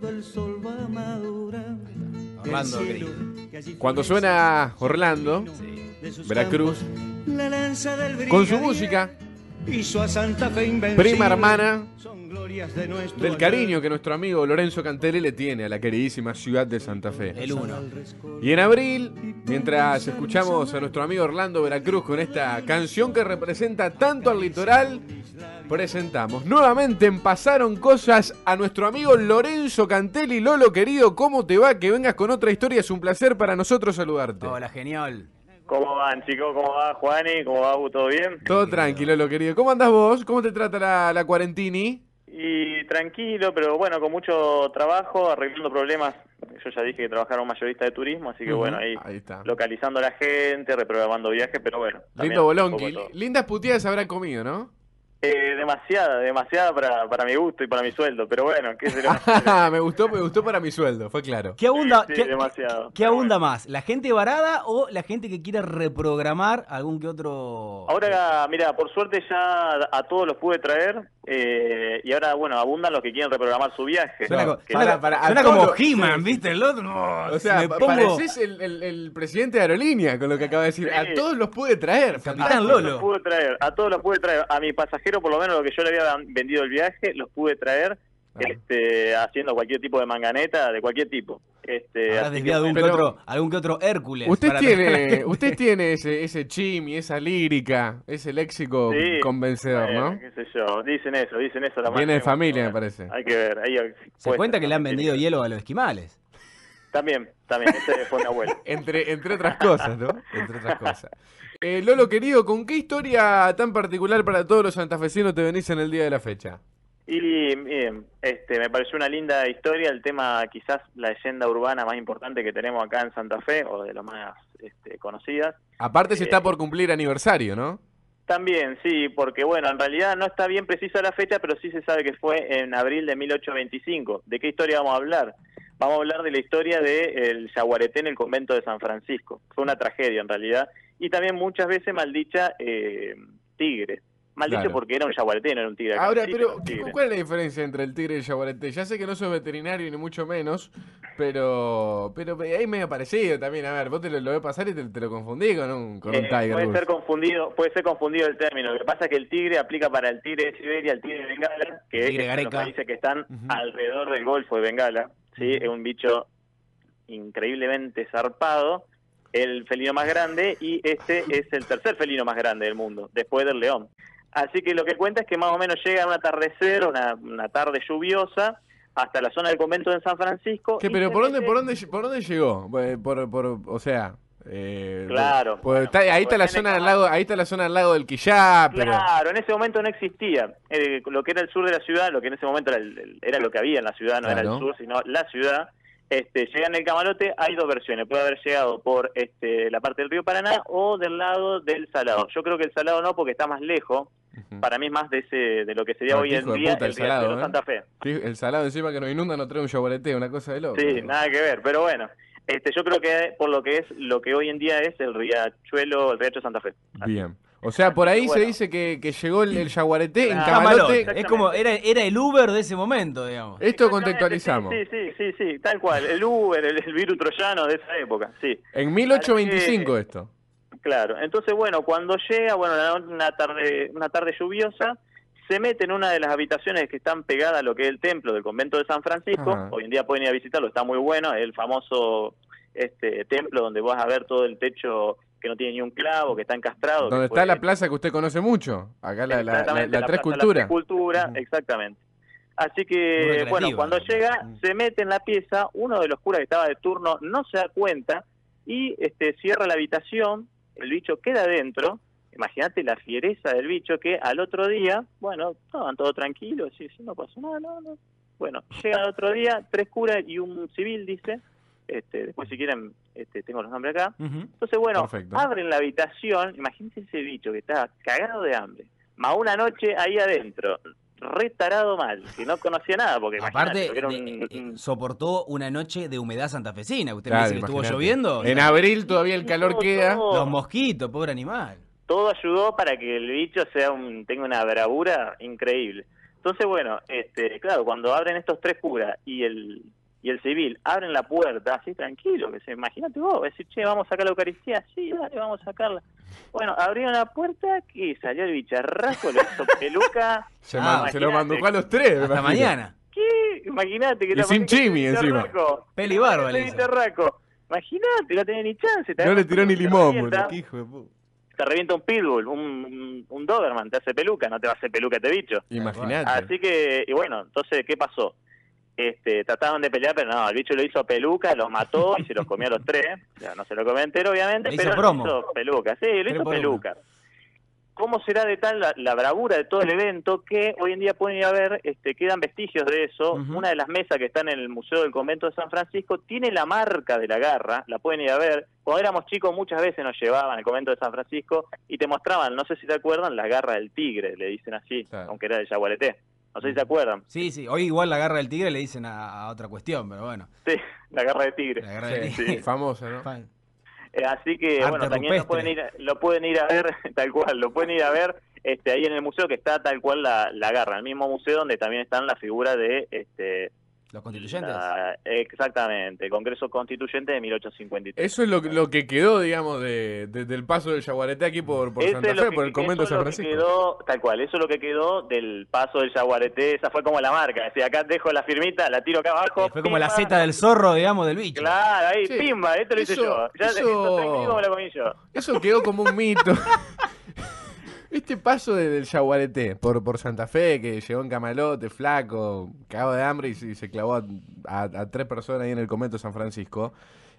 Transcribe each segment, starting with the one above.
Cuando el sol va madurando. Orlando el querido. cielo, Cuando suena Orlando, sus Veracruz, con su música, hizo a Santa Fe invencible. prima hermana Son glorias de nuestro del cariño que nuestro amigo Lorenzo Cantelli le tiene a la queridísima ciudad de Santa Fe. El uno. Y en abril, mientras escuchamos a nuestro amigo Orlando Veracruz con esta canción que representa tanto al litoral, presentamos nuevamente en Pasaron Cosas a nuestro amigo Lorenzo Cantelli. Lolo, querido, ¿cómo te va? Que vengas con otra historia, es un placer para nosotros saludarte. Hola, genial. ¿Cómo van, chicos? ¿Cómo va, Juani? ¿Cómo va, Gu? ¿Todo bien? Todo tranquilo, Lolo, querido. ¿Cómo andás vos? ¿Cómo te trata la, la cuarentini? Y tranquilo, pero bueno, con mucho trabajo, arreglando problemas. Yo ya dije que trabajaba un mayorista de turismo, así que bueno, ahí, ahí está. localizando a la gente, reprogramando viajes, pero bueno. Lindo bolonqui. Lindas puteadas habrán comido, ¿no? Eh, demasiada, demasiada para, para mi gusto y para mi sueldo, pero bueno, ¿qué se le va a hacer? me gustó, me gustó para mi sueldo, fue claro. ¿Qué abunda, Sí, qué, demasiado. qué abunda más? ¿La gente varada o la gente que quiere reprogramar algún que otro? Ahora, mira, por suerte ya a todos los pude traer eh, y ahora, bueno, abundan los que quieren reprogramar su viaje. Suena, No, que- para- para- suena como los- He-Man, sí. ¿viste? El otro, no, O sea, me pongo pareces el, el- el presidente de Aerolínea con lo que acaba de decir. Sí. A todos los pude traer. Capitán A todos Lolo. los pude traer, a todos los pude traer. A mi pasajero, por lo menos lo que yo le había vendido el viaje, los pude traer Este, haciendo cualquier tipo de manganeta, de cualquier tipo. Este, que, desviado algún, Pero- que otro, algún que otro Hércules. Usted para tiene, usted tiene ese, ese chimi, esa lírica, ese léxico sí, convencedor, ¿no? qué sé yo, dicen eso, dicen eso. La Viene de familia, me parece. Hay que ver. Ahí, Se cuenta que le han vendido hielo a los esquimales. También, también, ese fue mi abuelo. Entre, entre otras cosas, ¿no? Entre otras cosas. Eh, Lolo, querido, ¿con qué historia tan particular para todos los santafesinos te venís en el día de la fecha? Y bien, este, me pareció una linda historia, el tema quizás la leyenda urbana más importante que tenemos acá en Santa Fe, o de las más este, conocidas. Aparte se Eh, está por cumplir aniversario, ¿no? También, sí, porque bueno, en realidad no está bien precisa la fecha, pero sí se sabe que fue en abril de 1825. ¿De qué historia vamos a hablar? Vamos a hablar de la historia del yaguareté en el convento de San Francisco. Fue una tragedia en realidad. Y también muchas veces maldicha eh, tigre. Maldicho Claro. porque era un yaguareté, no era un tigre. Ahora, pero tigre. ¿cuál es la diferencia entre el tigre y el yaguareté? Ya sé que no sos veterinario ni mucho menos, pero pero ahí medio parecido también. A ver, vos te lo, lo ves pasar y te, te lo confundí con un, con un Eh, tiger. puede ser confundido puede ser confundido el término lo que pasa es que el tigre aplica para el tigre de Siberia el tigre de Bengala que Tigre es de los países que están alrededor del Golfo de Bengala sí es un bicho increíblemente zarpado el felino más grande y este es el tercer felino más grande del mundo después del león así que lo que cuenta es que más o menos llega un atardecer una, una tarde lluviosa hasta la zona del convento de San Francisco ¿Qué, y pero por dónde, mete- por dónde, por dónde llegó? Eh, Por, por, o sea, eh, Claro, pues bueno, está- ahí está pues la zona del lago, ahí está la zona del lago del Quillá, pero Claro, en ese momento no existía. Eh, lo que era el sur de la ciudad, lo que en ese momento era, el- era lo que había en la ciudad, no era el sur, sino la ciudad. Este, llega en el camarote, hay dos versiones. Puede haber llegado por este, la parte del río Paraná o del lado del Salado. Yo creo que el Salado no, porque está más lejos. Para mí es más de ese de lo que sería Ah, hoy en día puta, el el Salado, Riachuelo ¿eh? Santa Fe. El salado encima que nos inunda no trae un yaguareté, una cosa de loco. Sí, nada que ver. Pero bueno, este, yo creo que por lo que es lo que hoy en día es el Riachuelo, el Riacho Santa Fe. Así. Bien. O sea, por ahí se dice que, que llegó el, el yaguareté en Claro. Camarote. Es como, era, era el Uber de ese momento, digamos. Esto contextualizamos. Sí, sí, sí, sí, tal cual. El Uber, el, el virus troyano de esa época, sí. En 1825 esto. Claro. Entonces, bueno, cuando llega, bueno, una tarde, una tarde lluviosa, se mete en una de las habitaciones que están pegadas a lo que es el templo del convento de San Francisco. Ajá. Hoy en día pueden ir a visitarlo, está muy bueno, el famoso este templo donde vas a ver todo el techo que no tiene ni un clavo, que está encastrado. Donde está la plaza que usted conoce mucho. Acá la, la, la, Exactamente, la Tres Culturas. La Tres Cultura, exactamente. Así que, bueno, cuando llega, se mete en la pieza, uno de los curas que estaba de turno no se da cuenta y este cierra la habitación, el bicho queda adentro. Imagínate la fiereza del bicho que al otro día, bueno, estaban todos tranquilos, sí, sí, no pasó nada, no, no. Bueno, llega el otro día, tres curas y un civil, dice, este, después si quieren, este, tengo los nombres acá, Ujú. entonces, bueno, Perfecto. abren la habitación, imagínense ese bicho que está cagado de hambre, más una noche ahí adentro, retarado mal, que no conocía nada, porque Aparte, era un- eh, un- soportó una noche de humedad santafesina. Usted Claro, me dice que estuvo lloviendo. En abril todavía el calor Todo, queda. todo. Los mosquitos, pobre animal. todo ayudó para que el bicho sea un, tenga una bravura increíble. Entonces, bueno, este, claro, cuando abren estos tres curas y el y el civil abren la puerta, así tranquilo, que se imagínate vos, decir, che, vamos a sacar la Eucaristía, sí, dale, vamos a sacarla. Bueno, abrieron la puerta, que salió el bicharraco, le hizo peluca. Se, Ah, se lo mandó a los tres. Hasta mañana. ¿Qué? Imagínate que Y la sin chimi encima. Peli barba Imagínate le el hizo. bicharraco. Imagínate, no tenía ni chance. No le tiró ni limón, revienta, boludo. Qué hijo de puta. Te revienta un pitbull, un, un, un Doberman, te hace peluca, no te va a hacer peluca este bicho. Imagínate. Así que, y bueno, entonces, ¿qué pasó? Este, trataban de pelear, pero no, el bicho lo hizo peluca, los mató y se los comió a los tres. Sea, no se lo comió entero, obviamente, pero promo. lo hizo peluca. Sí, lo hizo uno. peluca. ¿Cómo será de tal la, la bravura de todo el evento que hoy en día pueden ir a ver, este, quedan vestigios de eso? Una de las mesas que está en el Museo del Convento de San Francisco tiene la marca de la garra, la pueden ir a ver. Cuando éramos chicos muchas veces nos llevaban al Convento de San Francisco y te mostraban, no sé si te acuerdan, la garra del tigre, le dicen así, Claro. aunque era de Yaguareté. No sé si se acuerdan. Sí, sí. Hoy igual la garra del tigre le dicen a, a otra cuestión, pero bueno. Sí, la garra de tigre. La garra del Sí, tigre. famosa, ¿no? Fan. Eh, así que Arte bueno, también lo pueden ir, lo pueden ir a ver, tal cual, lo pueden ir a ver este, ahí en el museo que está tal cual la, la garra, el mismo museo donde también están las figuras de este, Los constituyentes. la- exactamente, Congreso Constituyente de 1853. Eso es lo, lo que quedó, digamos, de, de- del paso del Yaguareté aquí por, por Santa Fe, que- por el convento de eso San es lo que Francisco. quedó, tal cual, eso es lo que quedó del paso del Yaguareté, esa fue como la marca, decía, acá dejo la firmita, la tiro acá abajo. Fue como la. Z del zorro, digamos, del bicho. Claro, ahí, Sí, pimba, esto lo hice eso- yo. Ya, eso- esto lo comí yo. Eso quedó como un mito. Este paso de- del Yaguareté por, por Santa Fe, que llegó en camalote, flaco, cagado de hambre y se, se clavó a, a- a tres personas ahí en el convento de San Francisco.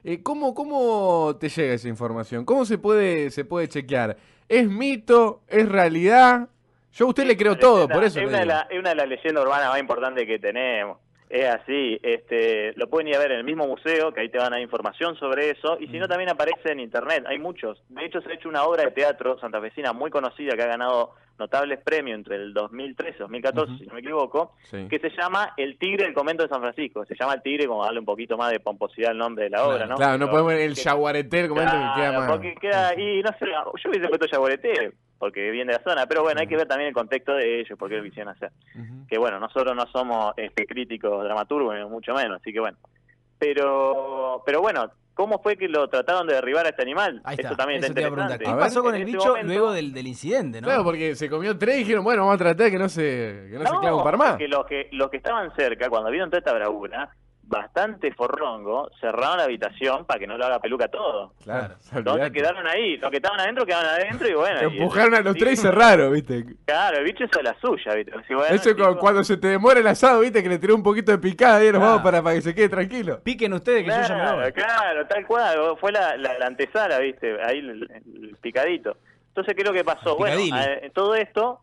Eh, ¿cómo, ¿Cómo te llega esa información? ¿Cómo se puede, se puede chequear? ¿Es mito? ¿Es realidad? Yo a usted le creo todo, por eso Es una, de digo. la- es una de las leyendas urbanas más importantes que tenemos. Es así, este, lo pueden ir a ver en el mismo museo, que ahí te van a dar información sobre eso, y si no también aparece en internet, hay muchos. De hecho, se ha hecho una obra de teatro santafesina muy conocida que ha ganado notables premios entre el 2013 y 2014, Ujú. si no me equivoco, Sí. que se llama El Tigre del Convento de San Francisco. Se llama El Tigre como darle un poquito más de pomposidad al nombre de la obra, ¿no? Claro, no podemos el Yaguareté, el comento que queda más. porque queda, y no sé, yo hubiese puesto Yaguareté, porque viene de la zona, pero bueno, hay que ver también el contexto de ellos, porque lo quisieron hacer. Que bueno, nosotros no somos este, críticos dramaturgos, ni mucho menos, así que bueno. Pero, pero bueno, ¿cómo fue que lo trataron de derribar a este animal? Ahí está. Eso también Eso está interesante. ¿Qué pasó con En el ese bicho momento- luego del, del incidente, no? Claro, porque se comió tres y dijeron, bueno, vamos a tratar que no se, que no, se clave un par más. porque los que, los que estaban cerca, cuando vieron toda esta bravura, bastante forrongo, cerraron la habitación para que no lo haga peluca todo. Claro, Entonces quedaron ahí, los que estaban adentro quedaron adentro y bueno. Empujaron a los sí, tres y cerraron, ¿viste? Claro, el bicho hizo la suya, ¿viste? Así, bueno, Eso cuando se te demora el asado, ¿viste? Que le tiró un poquito de picada y nos vamos para, para que se quede tranquilo. Piquen ustedes que yo ya me Claro, voy. claro, tal cual, fue la, la, la antesala, ¿viste? Ahí el, el picadito. Entonces, ¿qué es lo que pasó? Bueno, eh, todo esto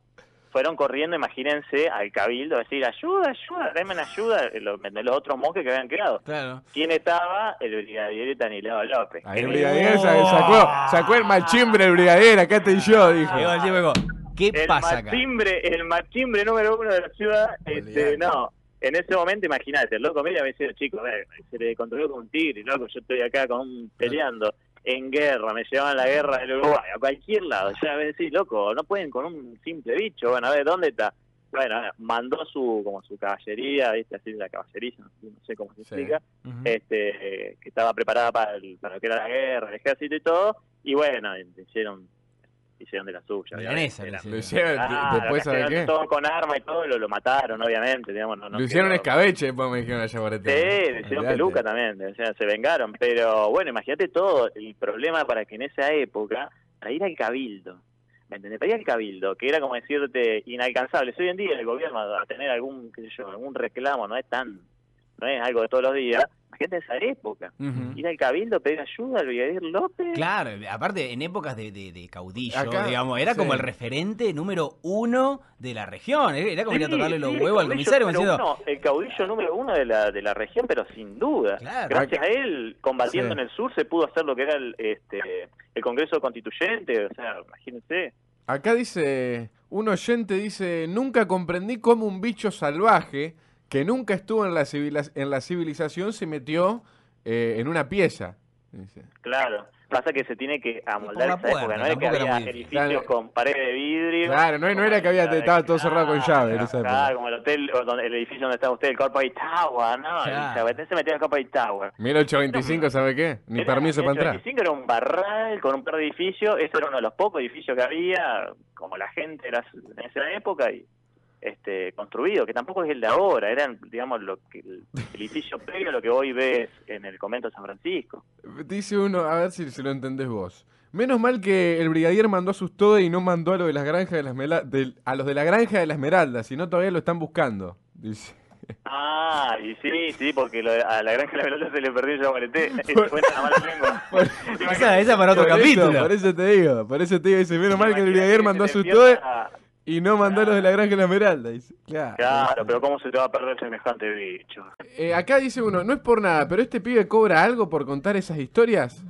fueron corriendo, imagínense, al cabildo, a decir, ayuda, ayuda, denme ayuda, eh, los, de los otros monjes que habían quedado. Claro. ¿Quién estaba? El brigadier Estanislao López. Ahí el Que- brigadier sa- sacó, sacó el machimbre el brigadier, acá estoy yo, dijo. ¿qué el pasa acá? machimbre, el machimbre número uno de la ciudad, este, no, en ese momento imagínate, el loco mira me decía, chico, a ver, se le controló con un tigre, loco, yo estoy acá con un peleando en guerra, me llevaban la guerra del Uruguay, a cualquier lado, ya ver, sí, loco, no pueden con un simple bicho, bueno, a ver, ¿dónde está? Bueno, mandó su, como su caballería, viste, así la caballería, no sé- cómo se Sí. explica, este, que estaba preparada para, el- para lo que era la guerra, el ejército y todo, y bueno, hicieron, hicieron de la suya. Milanesa, le hicieron. Claro, después, ¿sabe castellaron qué? todo con arma y todo, lo, lo mataron, obviamente. Digamos, no, no Lo hicieron quedó- escabeche, después me dijeron a Sí, Yaguareté. le hicieron peluca también, o sea, se vengaron. Pero bueno, imagínate todo el problema para que en esa época, para ir al cabildo, ¿me entendés? Para ir al cabildo, que era como decirte inalcanzable. Si hoy en día el gobierno a tener algún, qué sé yo, algún reclamo, no es tan, no es algo de todos los días. Imagínate esa época. Ir al cabildo, pedir ayuda al brigadier López. Claro, aparte en épocas de, de, de caudillo, Acá, digamos, era sí. como el referente número uno de la región. Era como ir a Sí, tocarle los sí, huevos al comisario diciendo, uno, el caudillo número uno de la, de la región, pero sin duda. Claro. Gracias a él, combatiendo Sí. en el sur, se pudo hacer lo que era el, este, el Congreso Constituyente. O sea, imagínense. Acá dice, un oyente dice, nunca comprendí cómo un bicho salvaje que nunca estuvo en la, civila- en la civilización se metió eh, en una pieza. Dice. Claro. Pasa que se tiene que amoldar esa época, puerta, no es que era había muy edificios Claro. con paredes de vidrio. Claro, no- no era que había- estaba todo cerrado con llave en esa época. Claro, como el hotel, o donde, el edificio donde estaba usted, el Corporate Tower, ¿no? Claro. El se metía en el Corporate Tower. 1825, ¿sabe qué? Ni Era- permiso para entrar. 1825 era un barral con un par de edificios, ese era uno de los pocos edificios que había, como la gente era en esa época, y este construido, que tampoco es el de ahora, eran, digamos, lo que, el edificio previo a lo que hoy ves en el convento de San Francisco. Dice uno, a ver si se lo entendés vos. Menos mal que el brigadier mandó a sus todes y no mandó a, lo de las granjas de las Mela- del- a los de la granja de la Esmeralda, si no todavía lo están buscando. Dice. Ah, y sí, sí, porque lo de- a la granja de la pelota se le perdió el mala lengua. Esa, esa para otro Por eso- capítulo. por eso te digo, por eso te digo, dice, menos mal que el brigadier mandó a sus pierda- y no mandó los de la granja de la Esmeralda. Dice. Claro. Claro, pero ¿cómo se te va a perder semejante bicho? Eh, acá dice uno, no es por nada, pero este pibe cobra algo por contar esas historias.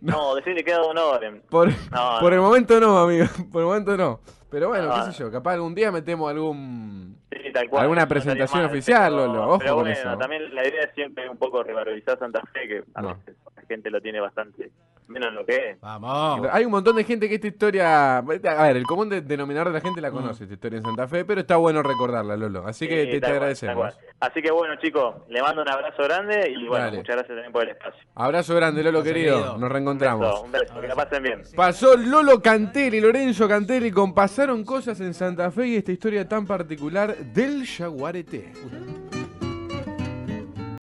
No, decirle que honor. Por, No, por no. el momento no, amigo. Por el momento no. Pero bueno, No, qué sé yo, capaz algún día metemos algún... Sí, tal cual, ¿Alguna presentación oficial, Lolo? Ojo pero con bueno, eso. también la idea es siempre un poco revalorizar Santa Fe, que a veces gente lo tiene bastante menos en lo que es. Vamos. Hay un montón de gente que esta historia... A ver, el común de- denominador de la gente la conoce, esta historia en Santa Fe, pero está bueno recordarla, Lolo. Así que Sí, te, te cual, agradecemos. Así que bueno, chicos, le mando un abrazo grande y bueno, Dale. muchas gracias también por el espacio. Abrazo grande, Lolo querido. querido. Nos Un reencontramos. beso, un beso, que la pasen bien. Pasó Lolo Cantelli, Lorenzo Cantelli, con Pasaron Cosas en Santa Fe y esta historia tan particular del Jaguarete.